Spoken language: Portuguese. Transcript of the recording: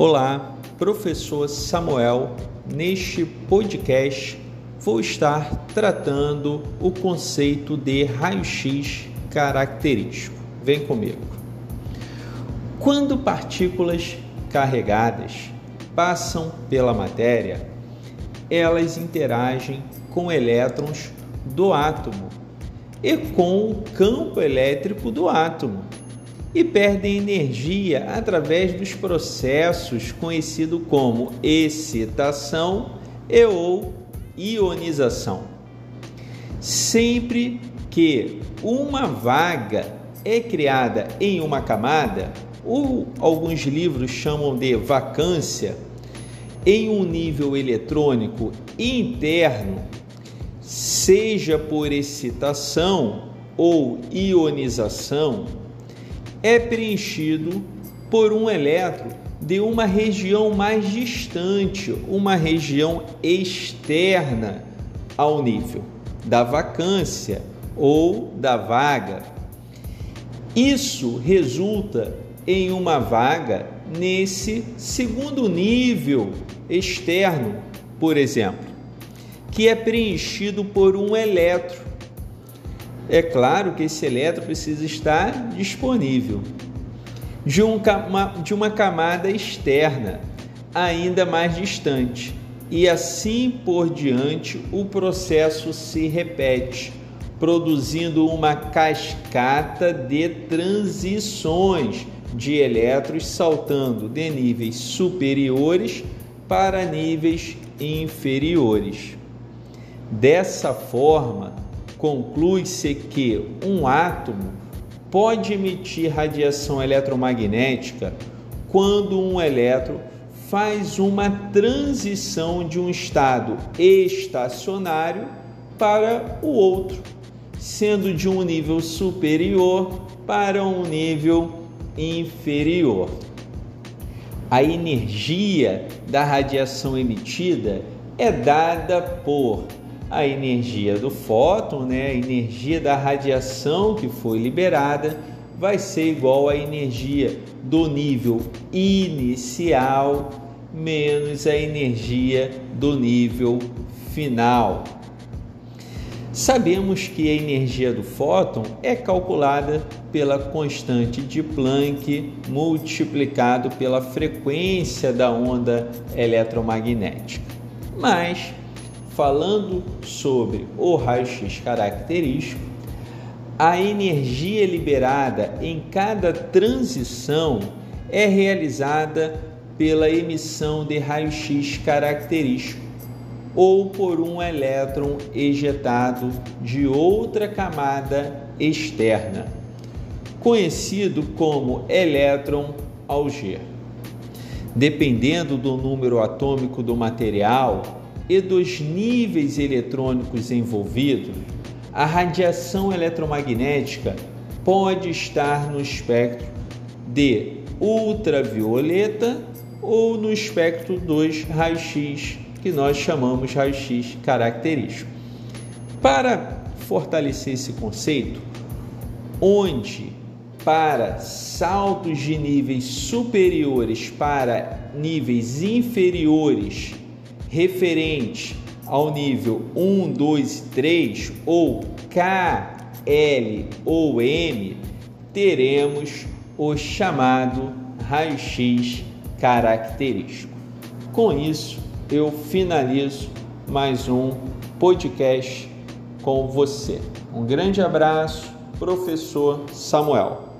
Olá, professor Samuel. Neste podcast vou estar tratando o conceito de raio-x característico. Vem comigo. Quando partículas carregadas passam pela matéria, elas interagem com elétrons do átomo e com o campo elétrico do átomo e perdem energia através dos processos conhecidos como excitação e ou ionização. Sempre que uma vaga é criada em uma camada, ou alguns livros chamam de vacância, em um nível eletrônico interno, seja por excitação ou ionização, é preenchido por um elétron de uma região mais distante, uma região externa ao nível da vacância ou da vaga. Isso resulta em uma vaga nesse segundo nível externo, por exemplo, que é preenchido por um elétron é claro que esse elétron precisa estar disponível de, um, de uma camada externa ainda mais distante. E assim por diante, o processo se repete, produzindo uma cascata de transições de elétrons saltando de níveis superiores para níveis inferiores. Dessa forma, conclui-se que um átomo pode emitir radiação eletromagnética quando um elétron faz uma transição de um estado estacionário para o outro, sendo de um nível superior para um nível inferior. A energia da radiação emitida é dada por a energia do fóton, né, a energia da radiação que foi liberada, vai ser igual à energia do nível inicial menos a energia do nível final. Sabemos que a energia do fóton é calculada pela constante de Planck multiplicado pela frequência da onda eletromagnética. Mas falando sobre o raio-x característico, a energia liberada em cada transição é realizada pela emissão de raio-x característico ou por um elétron ejetado de outra camada externa, conhecido como elétron alger. Dependendo do número atômico do material, e dos níveis eletrônicos envolvidos, a radiação eletromagnética pode estar no espectro de ultravioleta ou no espectro dos raios-x, que nós chamamos raio-x característico. Para fortalecer esse conceito, onde para saltos de níveis superiores para níveis inferiores referente ao nível 1, 2 e 3 ou K, L ou M, teremos o chamado raio-x característico. Com isso, eu finalizo mais um podcast com você. Um grande abraço, professor Samuel.